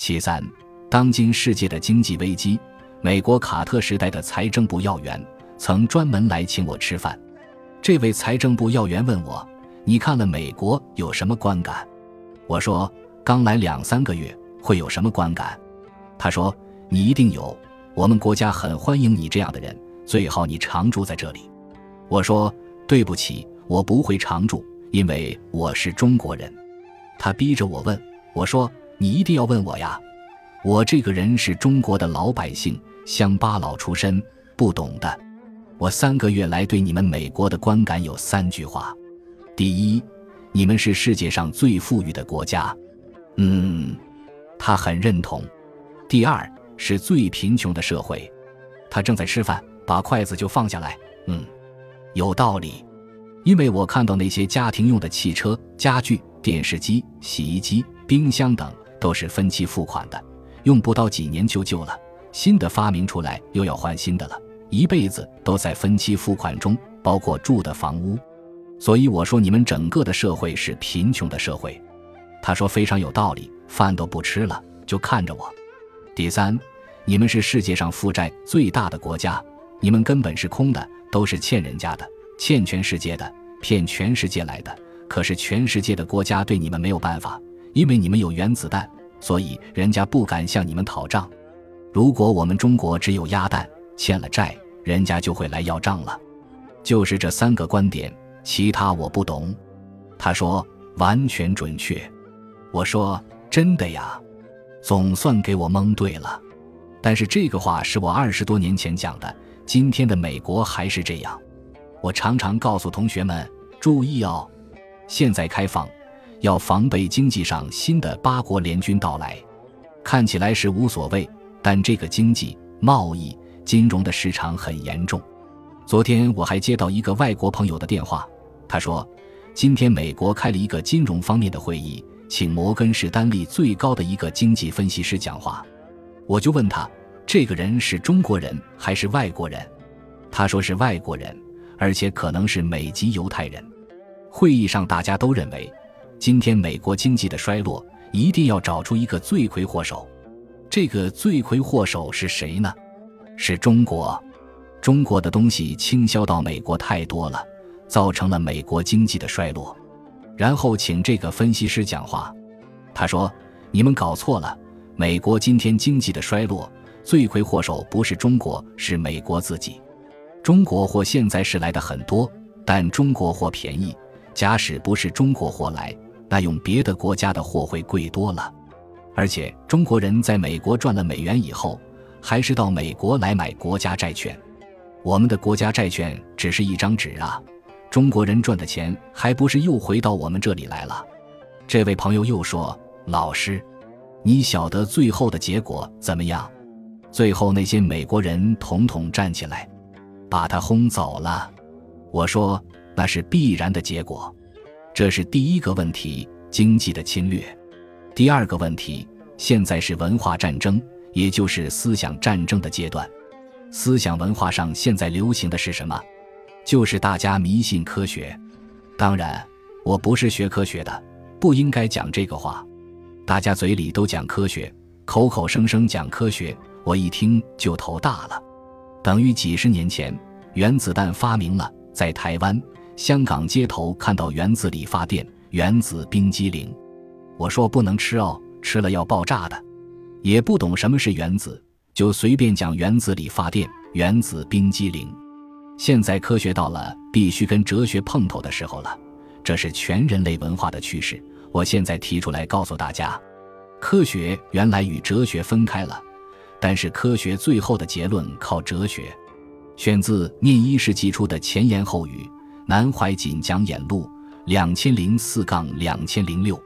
其三，当今世界的经济危机，美国卡特时代的财政部要员曾专门来请我吃饭。这位财政部要员问我：“你看了美国有什么观感？”我说：“刚来两三个月，会有什么观感？”他说：“你一定有，我们国家很欢迎你这样的人，最好你常住在这里。”我说：“对不起，我不会常住，因为我是中国人。”他逼着我问，我说。你一定要问我呀！我这个人是中国的老百姓，乡巴佬出身，不懂的。我三个月来对你们美国的观感有三句话：第一，你们是世界上最富裕的国家，嗯，他很认同；第二，是最贫穷的社会。他正在吃饭，把筷子就放下来，嗯，有道理。因为我看到那些家庭用的汽车、家具、电视机、洗衣机、冰箱等。都是分期付款的，用不到几年就旧了，新的发明出来又要换新的了，一辈子都在分期付款中，包括住的房屋。所以我说你们整个的社会是贫穷的社会。他说非常有道理，饭都不吃了，就看着我。第三，你们是世界上负债最大的国家，你们根本是空的，都是欠人家的，欠全世界的，骗全世界来的。可是全世界的国家对你们没有办法。因为你们有原子弹，所以人家不敢向你们讨账。如果我们中国只有鸭蛋，欠了债，人家就会来要账了。就是这三个观点，其他我不懂。他说完全准确。我说真的呀，总算给我蒙对了。但是这个话是我二十多年前讲的，今天的美国还是这样。我常常告诉同学们注意哦，现在开放。要防备经济上新的八国联军到来，看起来是无所谓，但这个经济、贸易、金融的市场很严重。昨天我还接到一个外国朋友的电话，他说，今天美国开了一个金融方面的会议，请摩根士丹利最高的一个经济分析师讲话。我就问他，这个人是中国人还是外国人？他说是外国人，而且可能是美籍犹太人。会议上大家都认为。今天美国经济的衰落，一定要找出一个罪魁祸首。这个罪魁祸首是谁呢？是中国。中国的东西倾销到美国太多了，造成了美国经济的衰落。然后请这个分析师讲话，他说：“你们搞错了，美国今天经济的衰落，罪魁祸首不是中国，是美国自己。中国货现在是来的很多，但中国货便宜。假使不是中国货来。”那用别的国家的货会贵多了，而且中国人在美国赚了美元以后，还是到美国来买国家债券。我们的国家债券只是一张纸啊，中国人赚的钱还不是又回到我们这里来了？这位朋友又说：“老师，你晓得最后的结果怎么样？最后那些美国人统统站起来，把他轰走了。”我说：“那是必然的结果。”这是第一个问题，经济的侵略。第二个问题，现在是文化战争，也就是思想战争的阶段。思想文化上现在流行的是什么？就是大家迷信科学。当然，我不是学科学的，不应该讲这个话。大家嘴里都讲科学，口口声声讲科学，我一听就头大了。等于几十年前，原子弹发明了，在台湾。香港街头看到原子理发店、原子冰激凌，我说不能吃哦，吃了要爆炸的。也不懂什么是原子，就随便讲原子理发店、原子冰激凌。现在科学到了必须跟哲学碰头的时候了，这是全人类文化的趋势。我现在提出来告诉大家，科学原来与哲学分开了，但是科学最后的结论靠哲学。选自《念一世纪初的前言后语》。南怀瑾讲演录，两千零四杠两千零六。